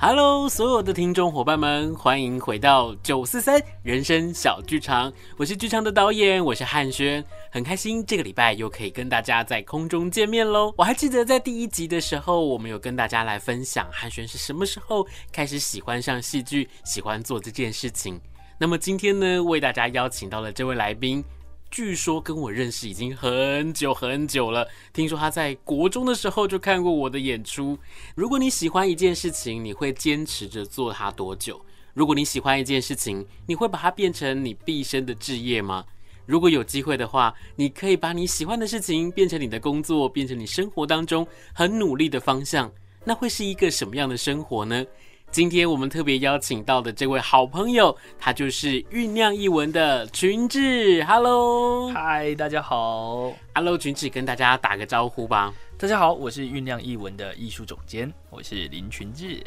Hello，所有的听众伙伴们，欢迎回到九四三人生小剧场。我是剧场的导演，我是汉轩，很开心这个礼拜又可以跟大家在空中见面喽。我还记得在第一集的时候，我们有跟大家来分享汉轩是什么时候开始喜欢上戏剧，喜欢做这件事情。那么今天呢，为大家邀请到了这位来宾。据说跟我认识已经很久很久了。听说他在国中的时候就看过我的演出。如果你喜欢一件事情，你会坚持着做它多久？如果你喜欢一件事情，你会把它变成你毕生的志业吗？如果有机会的话，你可以把你喜欢的事情变成你的工作，变成你生活当中很努力的方向，那会是一个什么样的生活呢？今天我们特别邀请到的这位好朋友，他就是酝酿一文的群志。Hello，嗨，大家好。Hello，群志，跟大家打个招呼吧。大家好，我是酝酿一文的艺术总监，我是林群志。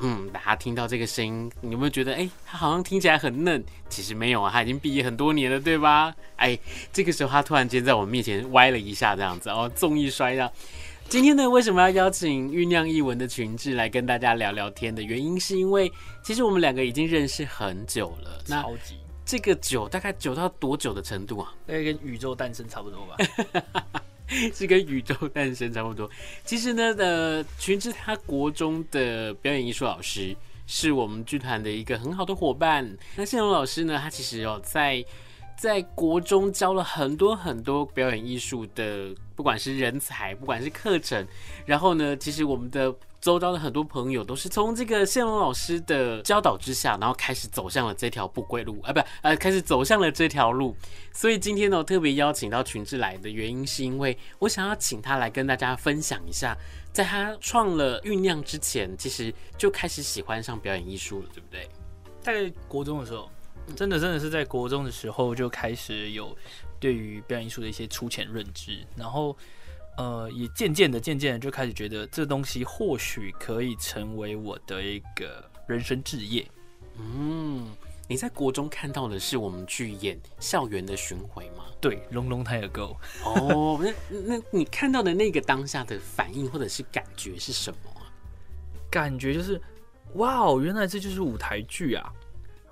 嗯，大家听到这个声音，你有没有觉得，哎，他好像听起来很嫩？其实没有啊，他已经毕业很多年了，对吧？哎，这个时候他突然间在我面前歪了一下，这样子哦，纵一摔这样。今天呢，为什么要邀请酝酿艺文的群志来跟大家聊聊天的原因，是因为其实我们两个已经认识很久了。超级。这个久大概久到多久的程度啊？大概跟宇宙诞生差不多吧。是跟宇宙诞生差不多。其实呢，呃，群志他国中的表演艺术老师是我们剧团的一个很好的伙伴。那谢龙老师呢，他其实有在。在国中教了很多很多表演艺术的，不管是人才，不管是课程，然后呢，其实我们的周遭的很多朋友都是从这个谢龙老师的教导之下，然后开始走向了这条不归路啊，不，呃，开始走向了这条路。所以今天呢，我特别邀请到群志来的原因，是因为我想要请他来跟大家分享一下，在他创了酝酿之前，其实就开始喜欢上表演艺术了，对不对？在国中的时候。真的，真的是在国中的时候就开始有对于表演艺术的一些粗浅认知，然后呃，也渐渐的、渐渐的就开始觉得这东西或许可以成为我的一个人生志业。嗯，你在国中看到的是我们去演校园的巡回吗？对，Long long time ago。哦，那那你看到的那个当下的反应或者是感觉是什么啊？感觉就是，哇哦，原来这就是舞台剧啊！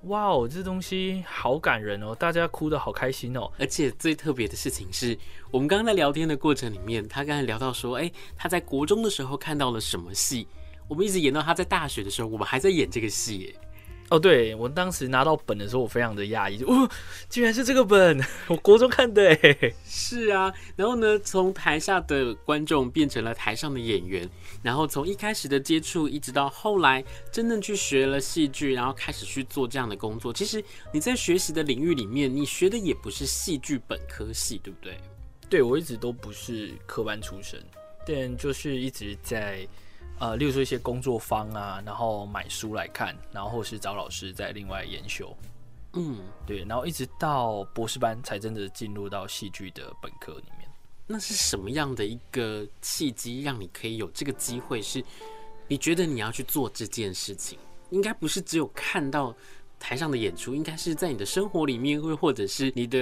哇哦，这东西好感人哦，大家哭得好开心哦。而且最特别的事情是，我们刚刚在聊天的过程里面，他刚才聊到说，哎，他在国中的时候看到了什么戏，我们一直演到他在大学的时候，我们还在演这个戏。哦，对，我当时拿到本的时候，我非常的讶异，哦，居然是这个本，我国中看的诶。是啊，然后呢，从台下的观众变成了台上的演员，然后从一开始的接触，一直到后来真正去学了戏剧，然后开始去做这样的工作。其实你在学习的领域里面，你学的也不是戏剧本科系，对不对？对，我一直都不是科班出身，但就是一直在。呃，例如说一些工作坊啊，然后买书来看，然后或是找老师再另外研修，嗯，对，然后一直到博士班才真的进入到戏剧的本科里面。那是什么样的一个契机，让你可以有这个机会？是你觉得你要去做这件事情，应该不是只有看到台上的演出，应该是在你的生活里面，或或者是你的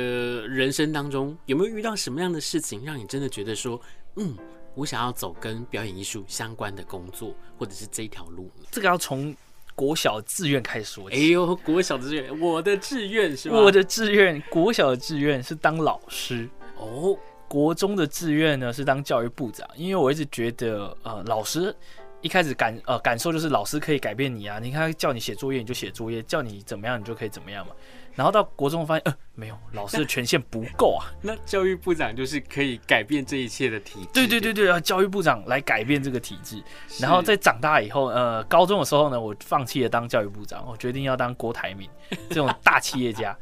人生当中，有没有遇到什么样的事情，让你真的觉得说，嗯。我想要走跟表演艺术相关的工作，或者是这一条路。这个要从国小志愿开始说起。哎呦，国小志愿，我的志愿是吧？我的志愿，国小的志愿是当老师。哦，国中的志愿呢是当教育部长，因为我一直觉得，呃，老师一开始感呃感受就是老师可以改变你啊。你看叫你写作业你就写作业，叫你怎么样你就可以怎么样嘛。然后到国中发现，呃，没有，老师的权限不够啊。那教育部长就是可以改变这一切的体制。对对对对啊，教育部长来改变这个体制。然后在长大以后，呃，高中的时候呢，我放弃了当教育部长，我决定要当郭台铭 这种大企业家。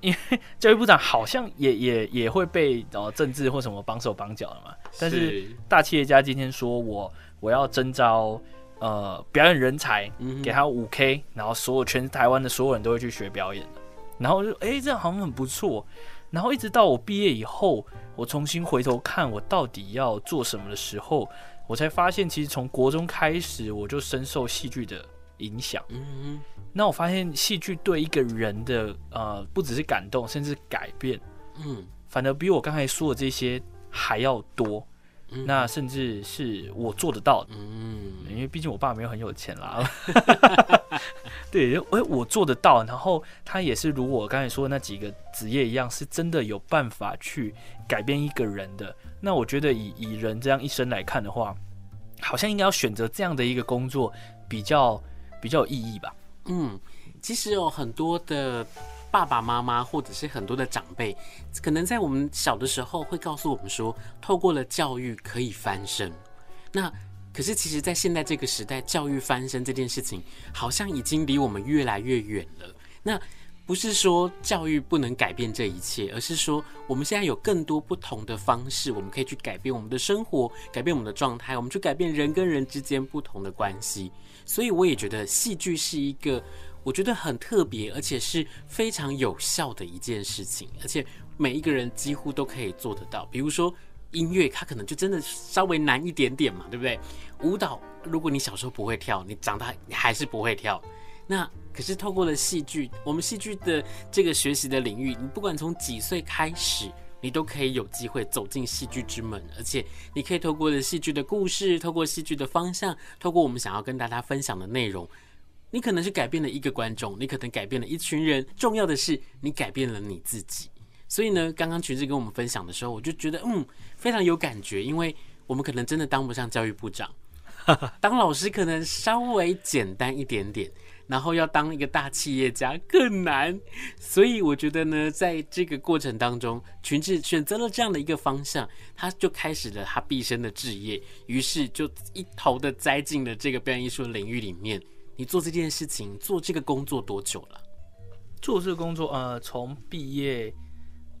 因为教育部长好像也也也会被呃政治或什么绑手绑脚的嘛。但是大企业家今天说我我要征招呃表演人才，给他五 K，然后所有全台湾的所有人都会去学表演。然后就哎、欸，这样好像很不错。然后一直到我毕业以后，我重新回头看我到底要做什么的时候，我才发现，其实从国中开始我就深受戏剧的影响。嗯嗯。那我发现戏剧对一个人的呃，不只是感动，甚至改变，嗯，反而比我刚才说的这些还要多。嗯、那甚至是我做得到的，嗯，因为毕竟我爸没有很有钱啦。对，哎，我做得到，然后他也是如我刚才说的那几个职业一样，是真的有办法去改变一个人的。那我觉得以以人这样一生来看的话，好像应该要选择这样的一个工作比较比较有意义吧。嗯，其实有很多的。爸爸妈妈或者是很多的长辈，可能在我们小的时候会告诉我们说，透过了教育可以翻身。那可是其实，在现在这个时代，教育翻身这件事情，好像已经离我们越来越远了。那不是说教育不能改变这一切，而是说我们现在有更多不同的方式，我们可以去改变我们的生活，改变我们的状态，我们去改变人跟人之间不同的关系。所以我也觉得戏剧是一个。我觉得很特别，而且是非常有效的一件事情，而且每一个人几乎都可以做得到。比如说音乐，它可能就真的稍微难一点点嘛，对不对？舞蹈，如果你小时候不会跳，你长大你还是不会跳。那可是透过了戏剧，我们戏剧的这个学习的领域，你不管从几岁开始，你都可以有机会走进戏剧之门，而且你可以透过了戏剧的故事，透过戏剧的方向，透过我们想要跟大家分享的内容。你可能是改变了一个观众，你可能改变了一群人，重要的是你改变了你自己。所以呢，刚刚群志跟我们分享的时候，我就觉得嗯，非常有感觉，因为我们可能真的当不上教育部长，当老师可能稍微简单一点点，然后要当一个大企业家更难。所以我觉得呢，在这个过程当中，群志选择了这样的一个方向，他就开始了他毕生的志业，于是就一头的栽进了这个表演艺术的领域里面。你做这件事情，做这个工作多久了？做这个工作，呃，从毕业，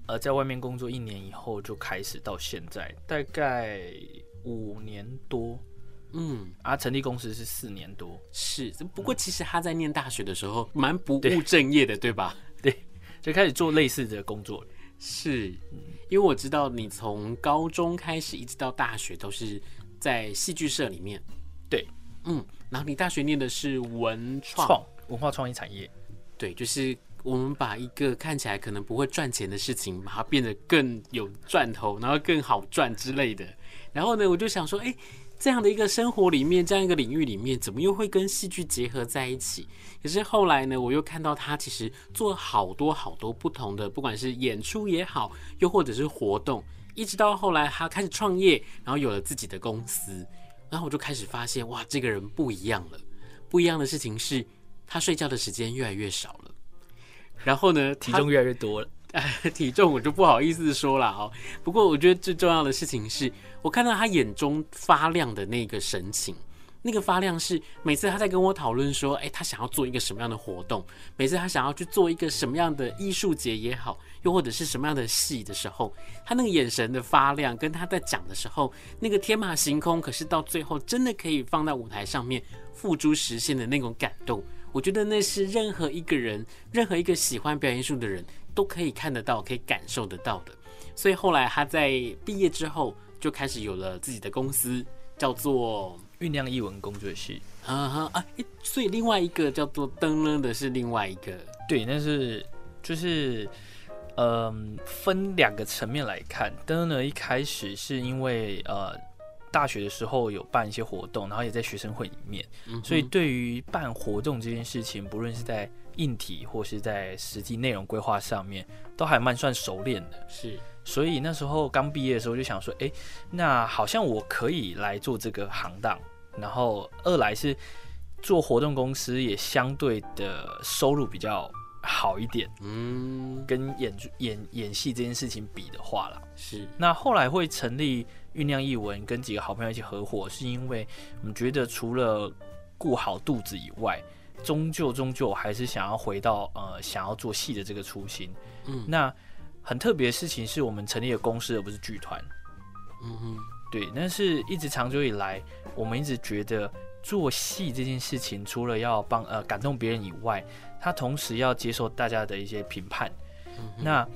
呃，在外面工作一年以后就开始到现在，大概五年多。嗯，啊，成立公司是四年多。是，不过其实他在念大学的时候蛮不务正业的，对，对吧？对，就开始做类似的工作。是，因为我知道你从高中开始一直到大学都是在戏剧社里面。对。嗯，然后你大学念的是文创创文化创意产业，对，就是我们把一个看起来可能不会赚钱的事情，把它变得更有赚头，然后更好赚之类的。然后呢，我就想说，哎，这样的一个生活里面，这样一个领域里面，怎么又会跟戏剧结合在一起？可是后来呢，我又看到他其实做好多好多不同的，不管是演出也好，又或者是活动，一直到后来他开始创业，然后有了自己的公司。然后我就开始发现，哇，这个人不一样了。不一样的事情是，他睡觉的时间越来越少了。然后呢，体重越来越多了。体重我就不好意思说了哦。不过我觉得最重要的事情是，我看到他眼中发亮的那个神情。那个发亮是每次他在跟我讨论说，哎，他想要做一个什么样的活动，每次他想要去做一个什么样的艺术节也好，又或者是什么样的戏的时候，他那个眼神的发亮，跟他在讲的时候，那个天马行空，可是到最后真的可以放在舞台上面付诸实现的那种感动，我觉得那是任何一个人，任何一个喜欢表演艺术的人都可以看得到，可以感受得到的。所以后来他在毕业之后，就开始有了自己的公司，叫做。酝酿艺文工作室，啊哈啊，所以另外一个叫做灯呢的是另外一个，对，那是就是，嗯、呃，分两个层面来看。灯呢一开始是因为呃大学的时候有办一些活动，然后也在学生会里面，嗯、所以对于办活动这件事情，不论是在硬体或是在实际内容规划上面，都还蛮算熟练的。是。所以那时候刚毕业的时候就想说，哎，那好像我可以来做这个行当。然后二来是做活动公司，也相对的收入比较好一点。嗯，跟演演演戏这件事情比的话啦，是。那后来会成立酝酿一文，跟几个好朋友一起合伙，是因为我们觉得除了顾好肚子以外，终究终究还是想要回到呃想要做戏的这个初心。嗯，那。很特别的事情是我们成立了公司，而不是剧团。嗯哼，对。但是一直长久以来，我们一直觉得做戏这件事情，除了要帮呃感动别人以外，他同时要接受大家的一些评判。嗯。那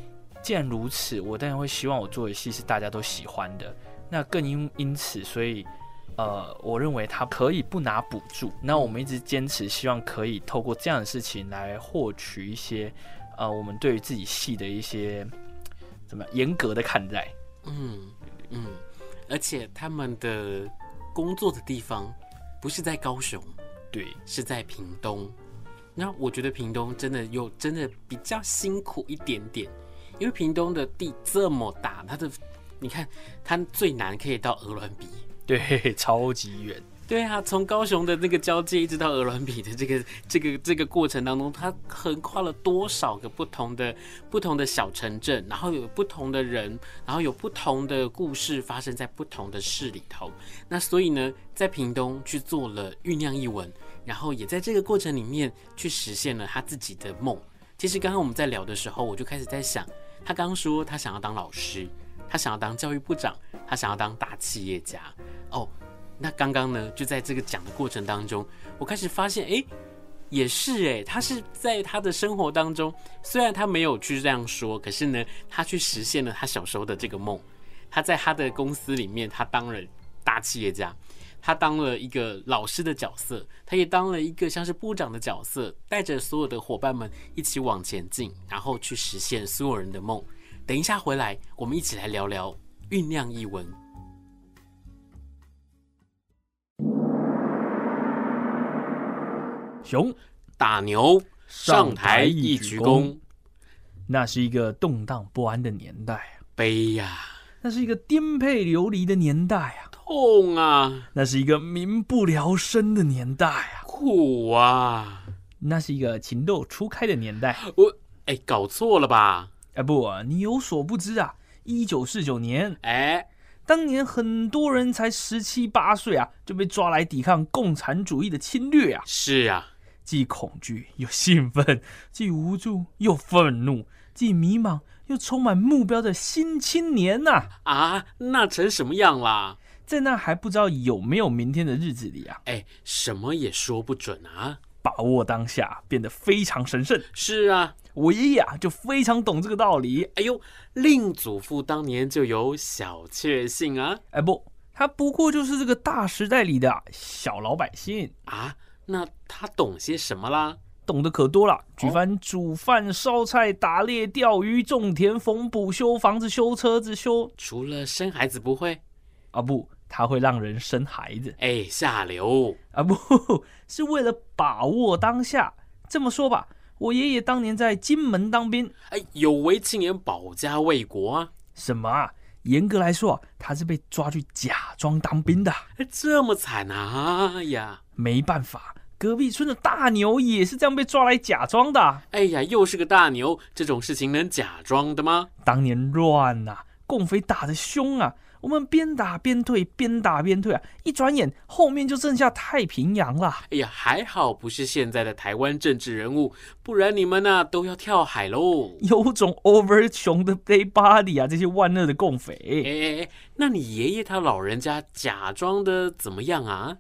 既然如此，我当然会希望我做的戏是大家都喜欢的。那更因因此，所以呃，我认为他可以不拿补助。那我们一直坚持，希望可以透过这样的事情来获取一些。呃，我们对于自己戏的一些怎么样严格的看待，嗯嗯，而且他们的工作的地方不是在高雄，对，是在屏东。那我觉得屏东真的又真的比较辛苦一点点，因为屏东的地这么大，它的你看它最南可以到鹅銮鼻，对，超级远。对啊，从高雄的那个交界一直到鹅銮鼻的这个这个这个过程当中，它横跨了多少个不同的不同的小城镇，然后有不同的人，然后有不同的故事发生在不同的市里头。那所以呢，在屏东去做了酝酿一文，然后也在这个过程里面去实现了他自己的梦。其实刚刚我们在聊的时候，我就开始在想，他刚刚说他想要当老师，他想要当教育部长，他想要当大企业家哦。那刚刚呢，就在这个讲的过程当中，我开始发现，哎，也是哎，他是在他的生活当中，虽然他没有去这样说，可是呢，他去实现了他小时候的这个梦。他在他的公司里面，他当了大企业家，他当了一个老师的角色，他也当了一个像是部长的角色，带着所有的伙伴们一起往前进，然后去实现所有人的梦。等一下回来，我们一起来聊聊酝酿译文。熊打牛上台一鞠躬，那是一个动荡不安的年代啊！悲呀，那是一个颠沛流离的年代啊！痛啊，那是一个民不聊生的年代啊！苦啊，那是一个情窦初开的年代。我哎，搞错了吧？哎，不啊，你有所不知啊！一九四九年，哎，当年很多人才十七八岁啊，就被抓来抵抗共产主义的侵略啊！是啊。既恐惧又兴奋，既无助又愤怒，既迷茫又充满目标的新青年呐！啊，那成什么样啦？在那还不知道有没有明天的日子里啊，哎，什么也说不准啊！把握当下变得非常神圣。是啊，我爷爷啊就非常懂这个道理。哎呦，令祖父当年就有小确幸啊！哎不，他不过就是这个大时代里的小老百姓啊。那他懂些什么啦？懂得可多了，举凡煮饭、烧菜、打猎、钓鱼、种田、缝补、修房子、修车子、修……除了生孩子不会啊？不，他会让人生孩子。哎，下流啊！不 是为了把握当下。这么说吧，我爷爷当年在金门当兵，哎，有为青年保家卫国啊？什么啊？严格来说，他是被抓去假装当兵的。这么惨啊！哎呀，没办法。隔壁村的大牛也是这样被抓来假装的。哎呀，又是个大牛，这种事情能假装的吗？当年乱呐，共匪打得凶啊，我们边打边退，边打边退啊，一转眼后面就剩下太平洋了。哎呀，还好不是现在的台湾政治人物，不然你们呐都要跳海喽。有种 over 熊的 dead body 啊，这些万恶的共匪。哎哎哎，那你爷爷他老人家假装的怎么样啊？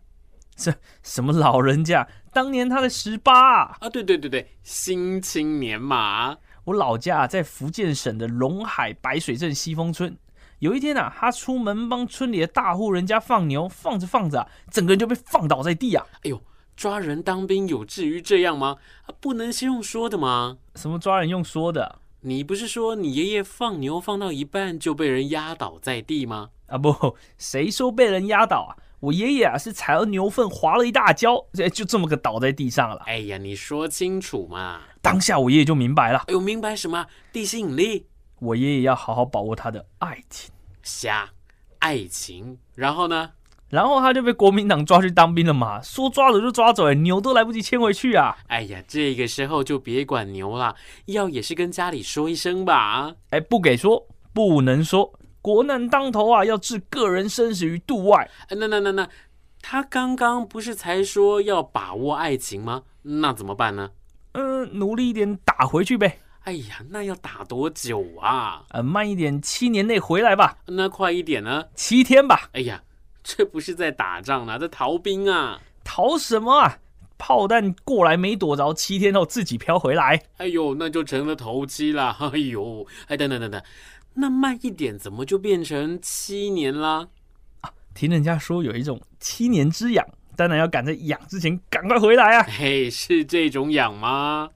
这什么老人家？当年他的十八啊！对对对对，新青年嘛。我老家在福建省的龙海白水镇西峰村。有一天啊，他出门帮村里的大户人家放牛，放着放着啊，整个人就被放倒在地啊！哎呦，抓人当兵有至于这样吗？啊，不能先用说的吗？什么抓人用说的？你不是说你爷爷放牛放到一半就被人压倒在地吗？啊不，谁说被人压倒啊？我爷爷啊，是踩了牛粪滑了一大跤，就这么个倒在地上了。哎呀，你说清楚嘛！当下我爷爷就明白了。哎呦，明白什么？地心引力。我爷爷要好好把握他的爱情。瞎，爱情。然后呢？然后他就被国民党抓去当兵了嘛。说抓走就抓走，哎，牛都来不及牵回去啊。哎呀，这个时候就别管牛了，要也是跟家里说一声吧。哎，不给说，不能说。国难当头啊，要置个人生死于度外。那那那那，他刚刚不是才说要把握爱情吗？那怎么办呢？嗯，努力一点打回去呗。哎呀，那要打多久啊？呃，慢一点，七年内回来吧。那快一点呢？七天吧。哎呀，这不是在打仗啊，在逃兵啊！逃什么啊？炮弹过来没躲着，七天后自己飘回来。哎呦，那就成了投机了。哎呦，哎，等等等等。那慢一点，怎么就变成七年啦？啊，听人家说有一种七年之痒，当然要赶在痒之前赶快回来啊！嘿，是这种痒吗？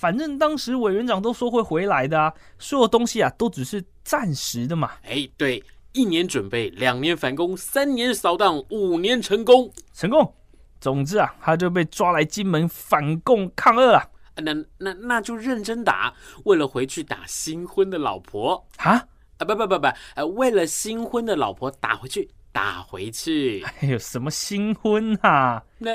反正当时委员长都说会回来的啊，所有东西啊都只是暂时的嘛。哎，对，一年准备，两年反攻，三年扫荡，五年成功，成功。总之啊，他就被抓来金门反共抗俄啊。那那那就认真打，为了回去打新婚的老婆啊啊不不不不，呃，为了新婚的老婆打回去，打回去。哎呦，什么新婚啊？那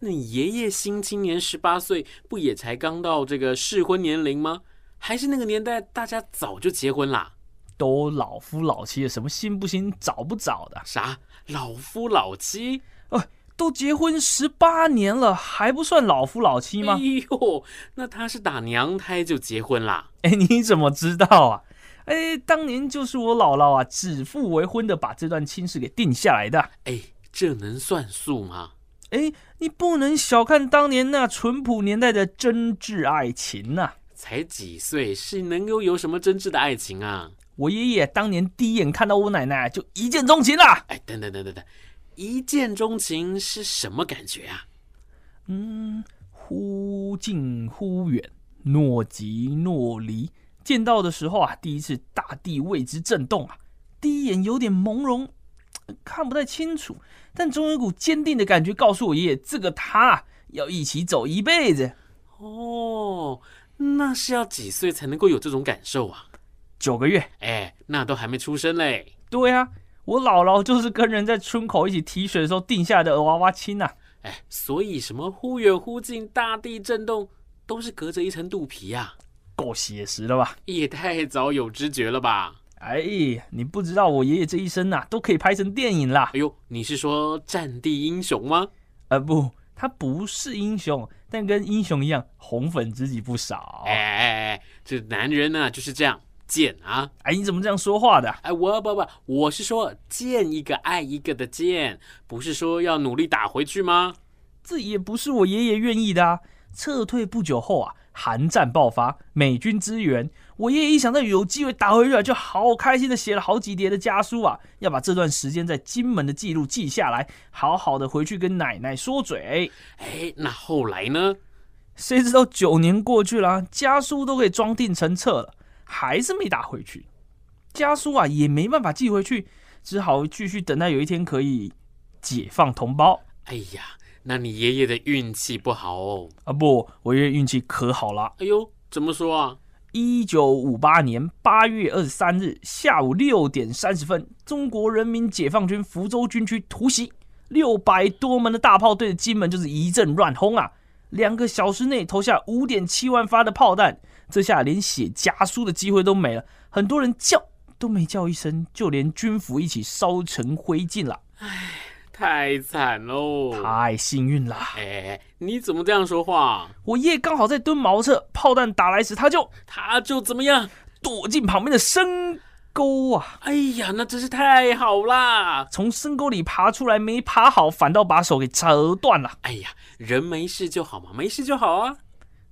那你爷爷新青年十八岁，不也才刚到这个适婚年龄吗？还是那个年代大家早就结婚啦？都老夫老妻了，什么新不新，早不早的？啥老夫老妻？哦。都结婚十八年了，还不算老夫老妻吗？哎呦，那他是打娘胎就结婚啦？哎，你怎么知道啊？哎，当年就是我姥姥啊，指腹为婚的把这段亲事给定下来的。哎，这能算数吗？哎，你不能小看当年那淳朴年代的真挚爱情呐、啊！才几岁，是能够有什么真挚的爱情啊？我爷爷当年第一眼看到我奶奶就一见钟情了。哎，等等等等等。一见钟情是什么感觉啊？嗯，忽近忽远，若即若离。见到的时候啊，第一次大地为之震动啊，第一眼有点朦胧，看不太清楚，但总有一股坚定的感觉告诉我爷爷，这个他要一起走一辈子。哦，那是要几岁才能够有这种感受啊？九个月。哎，那都还没出生嘞。对啊。我姥姥就是跟人在村口一起提水的时候定下的娃娃亲呐，哎，所以什么忽远忽近、大地震动，都是隔着一层肚皮呀，够写实了吧？也太早有知觉了吧？哎，你不知道我爷爷这一生呐，都可以拍成电影啦！哎呦，你是说战地英雄吗？呃，不，他不是英雄，但跟英雄一样，红粉知己不少。哎哎哎，这男人呢就是这样。贱啊！哎，你怎么这样说话的？哎，我不不，我是说见一个爱一个的见，不是说要努力打回去吗？这也不是我爷爷愿意的啊！撤退不久后啊，韩战爆发，美军支援，我爷爷一想到有机会打回去啊，就好开心的写了好几叠的家书啊，要把这段时间在金门的记录记下来，好好的回去跟奶奶说嘴。哎，那后来呢？谁知道九年过去了，家书都给装订成册了。还是没打回去，家书啊也没办法寄回去，只好继续等待有一天可以解放同胞。哎呀，那你爷爷的运气不好哦。啊不，我爷爷运气可好了。哎呦，怎么说啊？一九五八年八月二十三日下午六点三十分，中国人民解放军福州军区突袭，六百多门的大炮对着金门就是一阵乱轰啊！两个小时内投下五点七万发的炮弹。这下连写家书的机会都没了，很多人叫都没叫一声，就连军服一起烧成灰烬了。唉，太惨喽！太幸运啦。哎，你怎么这样说话？我爷爷刚好在蹲茅厕，炮弹打来时，他就他就怎么样？躲进旁边的深沟啊！哎呀，那真是太好啦！从深沟里爬出来，没爬好，反倒把手给折断了。哎呀，人没事就好嘛，没事就好啊。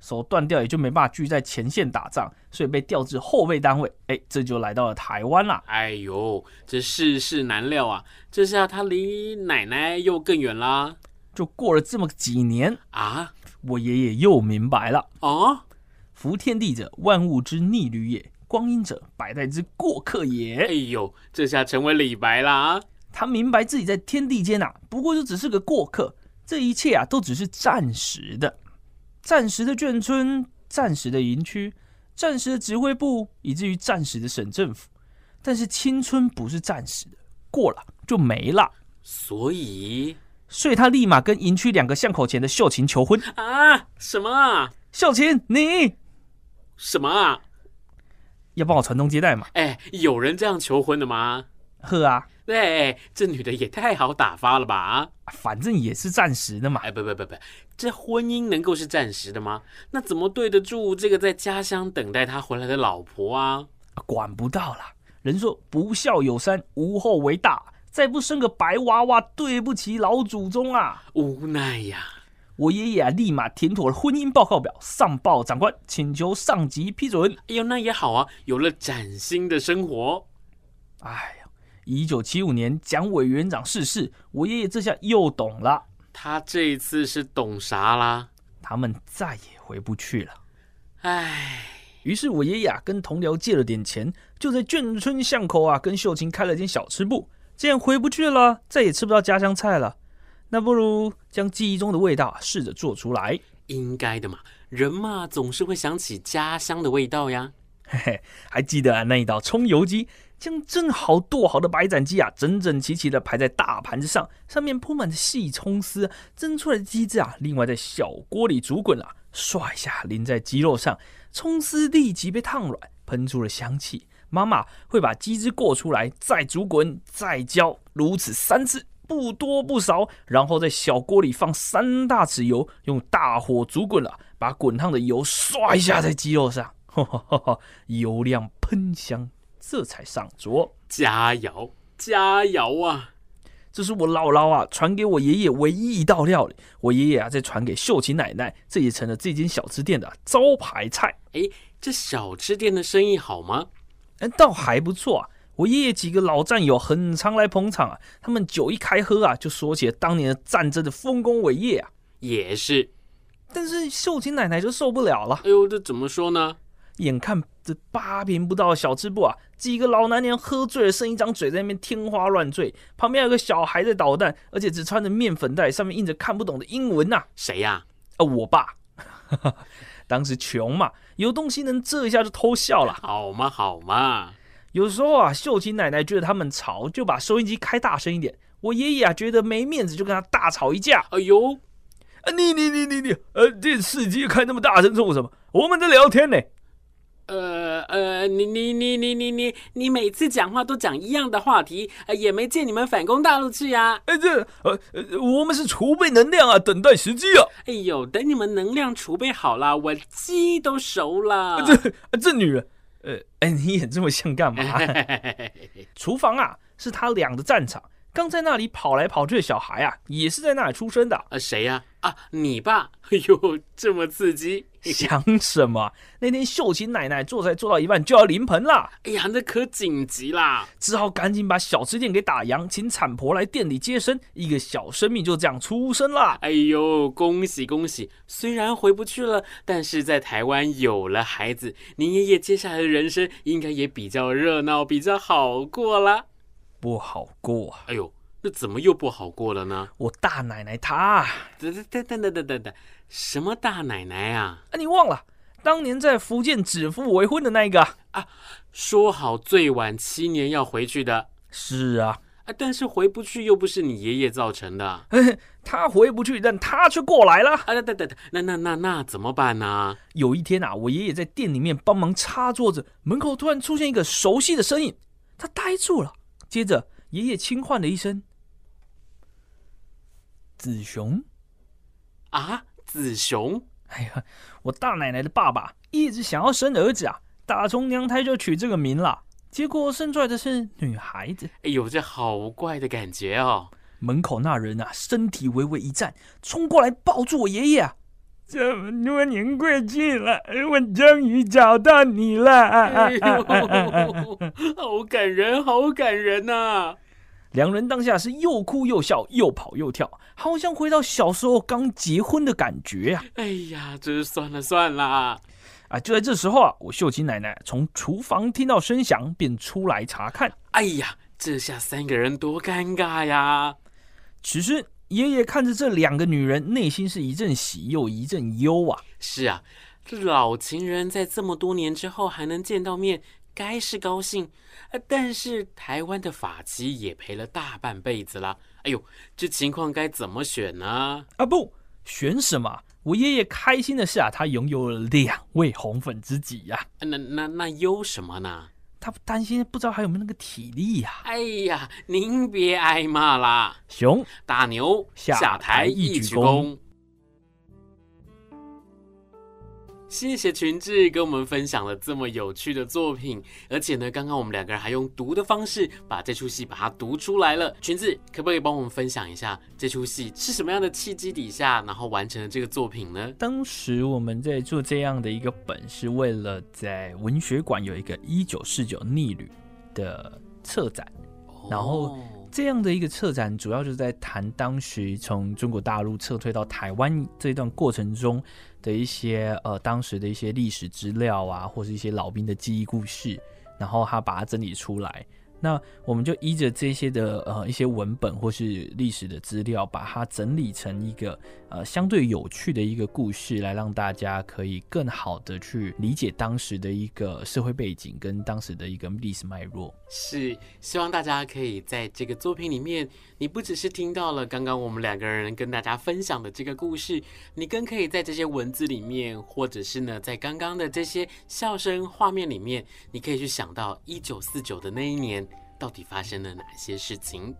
手断掉也就没办法聚在前线打仗，所以被调至后备单位。哎，这就来到了台湾啦。哎呦，这世事难料啊！这下他离奶奶又更远啦。就过了这么几年啊，我爷爷又明白了。啊，夫天地者，万物之逆旅也；光阴者，百代之过客也。哎呦，这下成为李白啦。他明白自己在天地间啊，不过就只是个过客，这一切啊，都只是暂时的。暂时的眷村，暂时的营区，暂时的指挥部，以至于暂时的省政府。但是青春不是暂时的，过了就没了。所以，所以他立马跟营区两个巷口前的秀琴求婚啊！什么啊？秀琴，你什么啊？要帮我传宗接代嘛？哎，有人这样求婚的吗？呵啊。对，这女的也太好打发了吧？啊，反正也是暂时的嘛。哎，不不不不，这婚姻能够是暂时的吗？那怎么对得住这个在家乡等待他回来的老婆啊？管不到了。人说不孝有三，无后为大。再不生个白娃娃，对不起老祖宗啊！无奈呀。我爷爷啊，立马填妥了婚姻报告表，上报长官，请求上级批准。哎呦，那也好啊，有了崭新的生活。哎呀。一九七五年，蒋委员长逝世，我爷爷这下又懂了。他这一次是懂啥啦？他们再也回不去了。唉，于是我爷爷啊跟同僚借了点钱，就在眷村巷口啊跟秀琴开了间小吃部。既然回不去了，再也吃不到家乡菜了，那不如将记忆中的味道试着做出来。应该的嘛，人嘛总是会想起家乡的味道呀。嘿嘿，还记得啊那一道葱油鸡，将蒸好剁好的白斩鸡啊整整齐齐的排在大盘子上，上面铺满着细葱丝，蒸出来的鸡汁啊，另外在小锅里煮滚了，唰一下淋在鸡肉上，葱丝立即被烫软，喷出了香气。妈妈会把鸡汁过出来，再煮滚，再浇，如此三次，不多不少。然后在小锅里放三大匙油，用大火煮滚了，把滚烫的油刷一下在鸡肉上，油亮喷香，这才上桌。佳肴，佳肴啊！这是我姥姥啊传给我爷爷唯一一道料理，我爷爷啊再传给秀琴奶奶，这也成了这间小吃店的招牌菜。哎，这小吃店的生意好吗？倒还不错啊！我爷爷几个老战友很常来捧场啊。他们酒一开喝啊，就说起了当年的战争的丰功伟业啊。也是，但是秀琴奶奶就受不了了。哎呦，这怎么说呢？眼看这八平不到的小吃部啊，几个老男人喝醉了，剩一张嘴在那边天花乱坠。旁边有个小孩在捣蛋，而且只穿着面粉袋，上面印着看不懂的英文呐、啊。谁呀？啊，我爸。当时穷嘛，有东西能遮一下就偷笑了。好嘛好嘛，有时候啊，秀琴奶奶觉得他们吵，就把收音机开大声一点。我爷爷啊觉得没面子，就跟他大吵一架。哎呦，啊你你你你你，呃电视机开那么大声做什么？我们在聊天呢。呃呃，你你你你你你你每次讲话都讲一样的话题，呃，也没见你们反攻大陆去呀？哎，这呃呃，我们是储备能量啊，等待时机啊。哎呦，等你们能量储备好了，我鸡都熟了。这这女人，呃，哎，你演这么像干嘛？厨房啊，是他俩的战场。刚在那里跑来跑去的小孩啊，也是在那里出生的。呃，谁呀？啊，你爸？哎呦，这么刺激！想什么？那天秀琴奶奶做菜做到一半就要临盆了。哎呀，那可紧急啦！只好赶紧把小吃店给打烊，请产婆来店里接生。一个小生命就这样出生了。哎呦，恭喜恭喜！虽然回不去了，但是在台湾有了孩子，您爷爷接下来的人生应该也比较热闹，比较好过啦。不好过，哎呦，那怎么又不好过了呢？我大奶奶她，等等等等等等等，什么大奶奶啊？啊，你忘了当年在福建指腹为婚的那一个啊？说好最晚七年要回去的。是啊，啊，但是回不去又不是你爷爷造成的。他回不去，但他却过来了。啊，等等等，那那那那怎么办呢？有一天啊，我爷爷在店里面帮忙擦桌子，门口突然出现一个熟悉的身影，他呆住了。接着，爷爷轻唤了一声：“子雄。”啊，子雄！哎呀，我大奶奶的爸爸一直想要生儿子啊，打从娘胎就取这个名了。结果生出来的是女孩子。哎呦，这好怪的感觉哦！门口那人啊，身体微微一颤，冲过来抱住我爷爷啊。这么多年过去了，我终于找到你了！哎呦，好感人，好感人呐、啊！两人当下是又哭又笑，又跑又跳，好像回到小时候刚结婚的感觉啊！哎呀，这是算了算了啊！就在这时候啊，我秀琴奶奶从厨房听到声响，便出来查看。哎呀，这下三个人多尴尬呀！其实。爷爷看着这两个女人，内心是一阵喜又一阵忧啊。是啊，这老情人在这么多年之后还能见到面，该是高兴。但是台湾的法旗也陪了大半辈子了。哎呦，这情况该怎么选呢？啊不，选什么？我爷爷开心的是啊，他拥有了两位红粉知己呀。那那那忧什么呢？他担心不知道还有没有那个体力呀、啊？哎呀，您别挨骂啦！熊大牛下台一鞠躬。谢谢群志跟我们分享了这么有趣的作品，而且呢，刚刚我们两个人还用读的方式把这出戏把它读出来了。群志可不可以帮我们分享一下这出戏是什么样的契机底下，然后完成了这个作品呢？当时我们在做这样的一个本，是为了在文学馆有一个一九四九逆旅的策展，然后这样的一个策展，主要就是在谈当时从中国大陆撤退到台湾这一段过程中的一些呃当时的一些历史资料啊，或是一些老兵的记忆故事，然后他把它整理出来。那我们就依着这些的呃一些文本或是历史的资料，把它整理成一个呃相对有趣的一个故事，来让大家可以更好的去理解当时的一个社会背景跟当时的一个历史脉络。是，希望大家可以在这个作品里面，你不只是听到了刚刚我们两个人跟大家分享的这个故事，你更可以在这些文字里面，或者是呢在刚刚的这些笑声画面里面，你可以去想到一九四九的那一年。到底发生了哪些事情？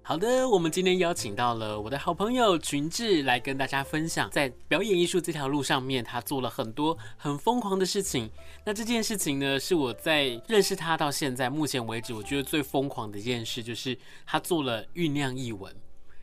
好的，我们今天邀请到了我的好朋友群志来跟大家分享，在表演艺术这条路上面，他做了很多很疯狂的事情。那这件事情呢，是我在认识他到现在目前为止，我觉得最疯狂的一件事，就是他做了酝酿译文。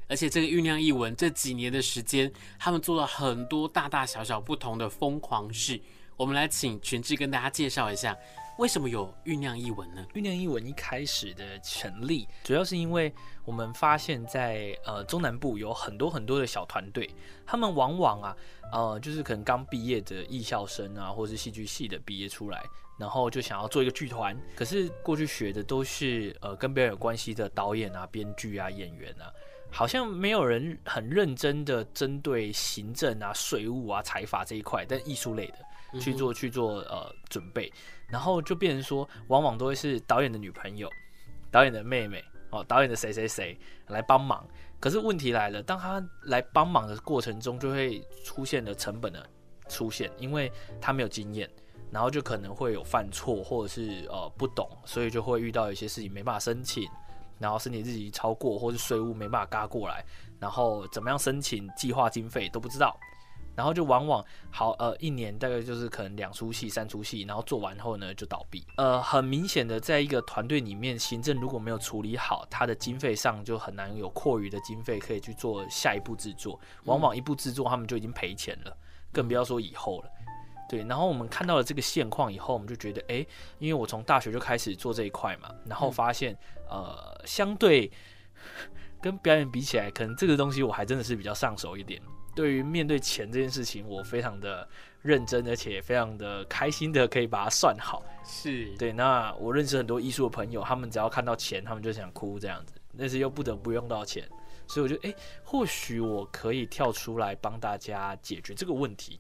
而且这个酝酿艺文这几年的时间，他们做了很多大大小小不同的疯狂事。我们来请群智跟大家介绍一下，为什么有酝酿艺文呢？酝酿艺文一开始的成立，主要是因为我们发现在，在呃中南部有很多很多的小团队，他们往往啊，呃，就是可能刚毕业的艺校生啊，或是戏剧系的毕业出来，然后就想要做一个剧团，可是过去学的都是呃跟表演有关系的导演啊、编剧啊、演员啊。好像没有人很认真的针对行政啊、税务啊、财法这一块，但艺术类的去做去做呃准备，然后就变成说，往往都会是导演的女朋友、导演的妹妹哦、导演的谁谁谁来帮忙。可是问题来了，当他来帮忙的过程中，就会出现了成本的出现，因为他没有经验，然后就可能会有犯错或者是呃不懂，所以就会遇到一些事情没办法申请。然后申请日期超过，或是税务没办法嘎过来，然后怎么样申请计划经费都不知道，然后就往往好呃一年大概就是可能两出戏三出戏，然后做完后呢就倒闭。呃，很明显的，在一个团队里面，行政如果没有处理好，他的经费上就很难有阔余的经费可以去做下一步制作，往往一步制作他们就已经赔钱了，更不要说以后了。对，然后我们看到了这个现况以后，我们就觉得，哎，因为我从大学就开始做这一块嘛，然后发现，呃，相对跟表演比起来，可能这个东西我还真的是比较上手一点。对于面对钱这件事情，我非常的认真，而且非常的开心的可以把它算好。是对，那我认识很多艺术的朋友，他们只要看到钱，他们就想哭这样子，但是又不得不用到钱，所以我觉得，哎，或许我可以跳出来帮大家解决这个问题。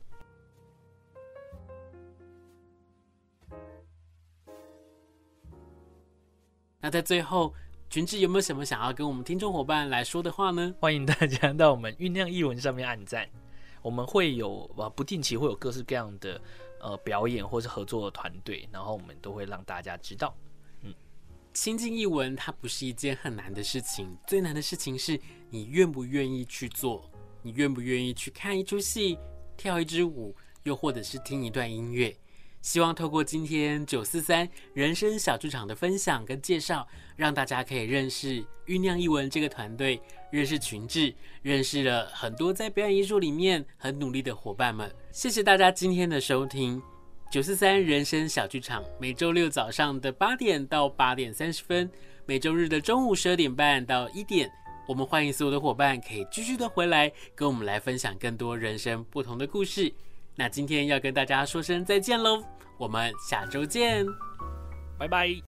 那在最后，群志有没有什么想要跟我们听众伙伴来说的话呢？欢迎大家到我们酝酿译文上面按赞，我们会有呃不定期会有各式各样的呃表演或是合作的团队，然后我们都会让大家知道。嗯，亲近译文它不是一件很难的事情，最难的事情是你愿不愿意去做，你愿不愿意去看一出戏、跳一支舞，又或者是听一段音乐。希望透过今天九四三人生小剧场的分享跟介绍，让大家可以认识酝酿一文这个团队，认识群智，认识了很多在表演艺术里面很努力的伙伴们。谢谢大家今天的收听，九四三人生小剧场每周六早上的八点到八点三十分，每周日的中午十二点半到一点，我们欢迎所有的伙伴可以继续的回来跟我们来分享更多人生不同的故事。那今天要跟大家说声再见喽，我们下周见，拜拜。